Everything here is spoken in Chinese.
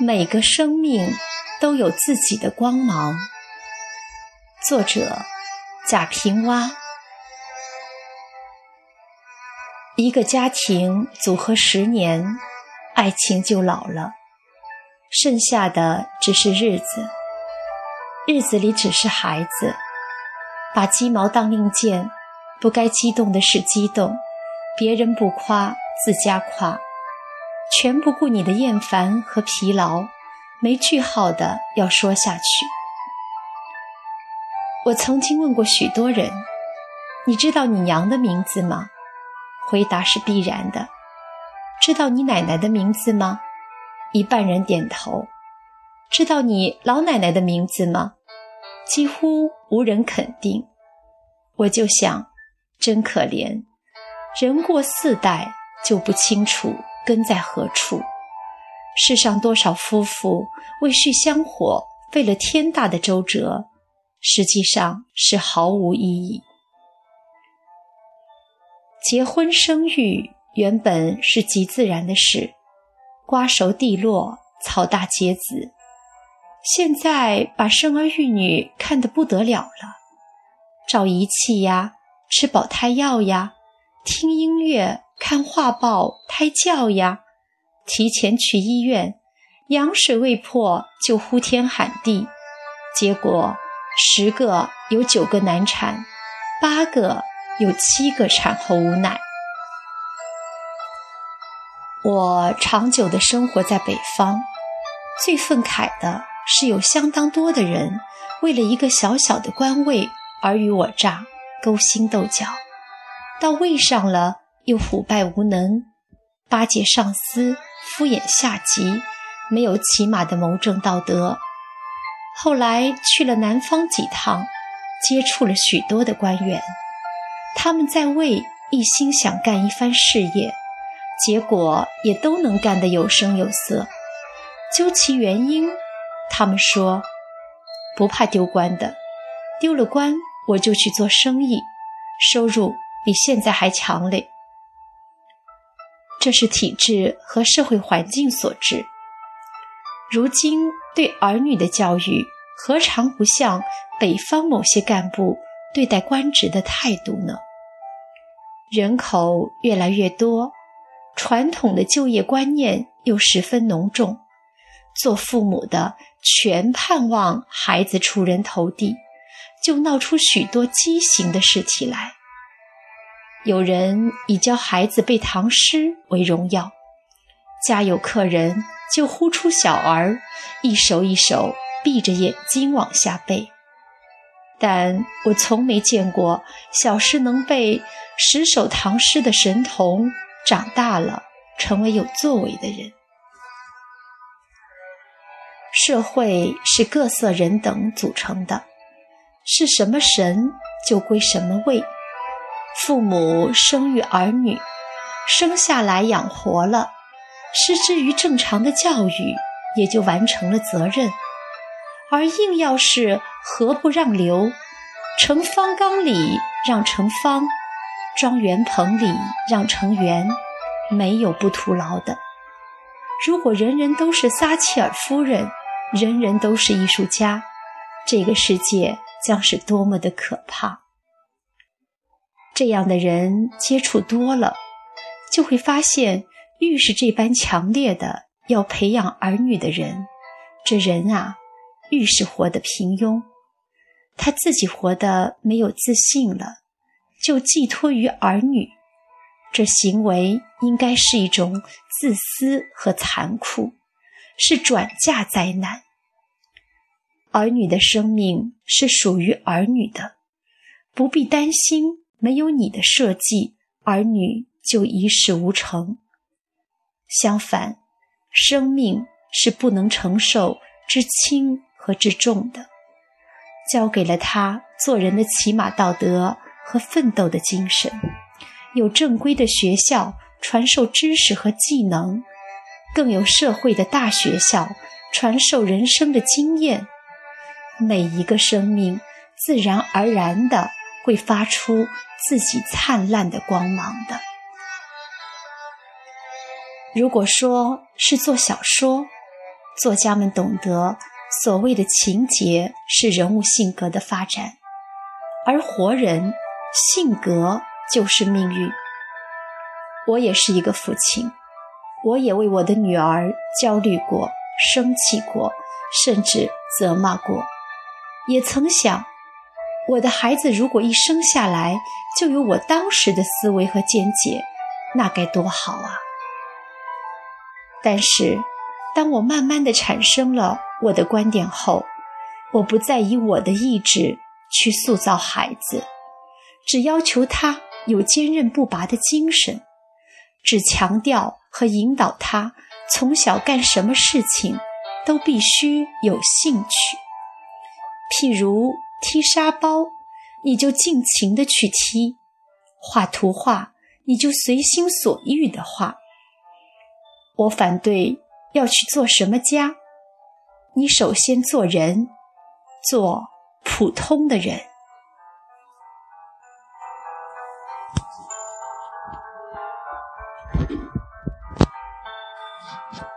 每个生命都有自己的光芒。作者：贾平凹。一个家庭组合十年，爱情就老了，剩下的只是日子。日子里只是孩子，把鸡毛当令箭，不该激动的是激动，别人不夸自家夸。全不顾你的厌烦和疲劳，没句号的要说下去。我曾经问过许多人：“你知道你娘的名字吗？”回答是必然的。知道你奶奶的名字吗？一半人点头。知道你老奶奶的名字吗？几乎无人肯定。我就想，真可怜，人过四代就不清楚。根在何处？世上多少夫妇为续香火费了天大的周折，实际上是毫无意义。结婚生育原本是极自然的事，瓜熟蒂落，草大结子。现在把生儿育女看得不得了了，找仪器呀，吃保胎药呀，听音乐。看画报、胎教呀，提前去医院，羊水未破就呼天喊地，结果十个有九个难产，八个有七个产后无奶。我长久的生活在北方，最愤慨的是有相当多的人为了一个小小的官位尔虞我诈、勾心斗角，到位上了。又腐败无能，巴结上司，敷衍下级，没有起码的谋政道德。后来去了南方几趟，接触了许多的官员，他们在位一心想干一番事业，结果也都能干得有声有色。究其原因，他们说不怕丢官的，丢了官我就去做生意，收入比现在还强嘞。这是体制和社会环境所致。如今对儿女的教育，何尝不像北方某些干部对待官职的态度呢？人口越来越多，传统的就业观念又十分浓重，做父母的全盼望孩子出人头地，就闹出许多畸形的事体来。有人以教孩子背唐诗为荣耀，家有客人就呼出小儿，一首一首闭着眼睛往下背。但我从没见过小时能背十首唐诗的神童长大了成为有作为的人。社会是各色人等组成的，是什么神就归什么位。父母生育儿女，生下来养活了，失之于正常的教育，也就完成了责任。而硬要是何不让留，成方缸里让成方，装圆棚里让成圆，没有不徒劳的。如果人人都是撒切尔夫人，人人都是艺术家，这个世界将是多么的可怕！这样的人接触多了，就会发现，愈是这般强烈的要培养儿女的人，这人啊，愈是活得平庸。他自己活得没有自信了，就寄托于儿女，这行为应该是一种自私和残酷，是转嫁灾难。儿女的生命是属于儿女的，不必担心。没有你的设计，儿女就一事无成。相反，生命是不能承受之轻和之重的，教给了他做人的起码道德和奋斗的精神。有正规的学校传授知识和技能，更有社会的大学校传授人生的经验。每一个生命，自然而然的。会发出自己灿烂的光芒的。如果说是做小说，作家们懂得，所谓的情节是人物性格的发展，而活人性格就是命运。我也是一个父亲，我也为我的女儿焦虑过、生气过，甚至责骂过，也曾想，我的孩子如果一生下来就有我当时的思维和见解，那该多好啊！但是，当我慢慢的产生了我的观点后，我不再以我的意志去塑造孩子，只要求他有坚韧不拔的精神，只强调和引导他从小干什么事情都必须有兴趣。譬如踢沙包，你就尽情的去踢；画图画，你就随心所欲的画。我反对要去做什么家，你首先做人，做普通的人。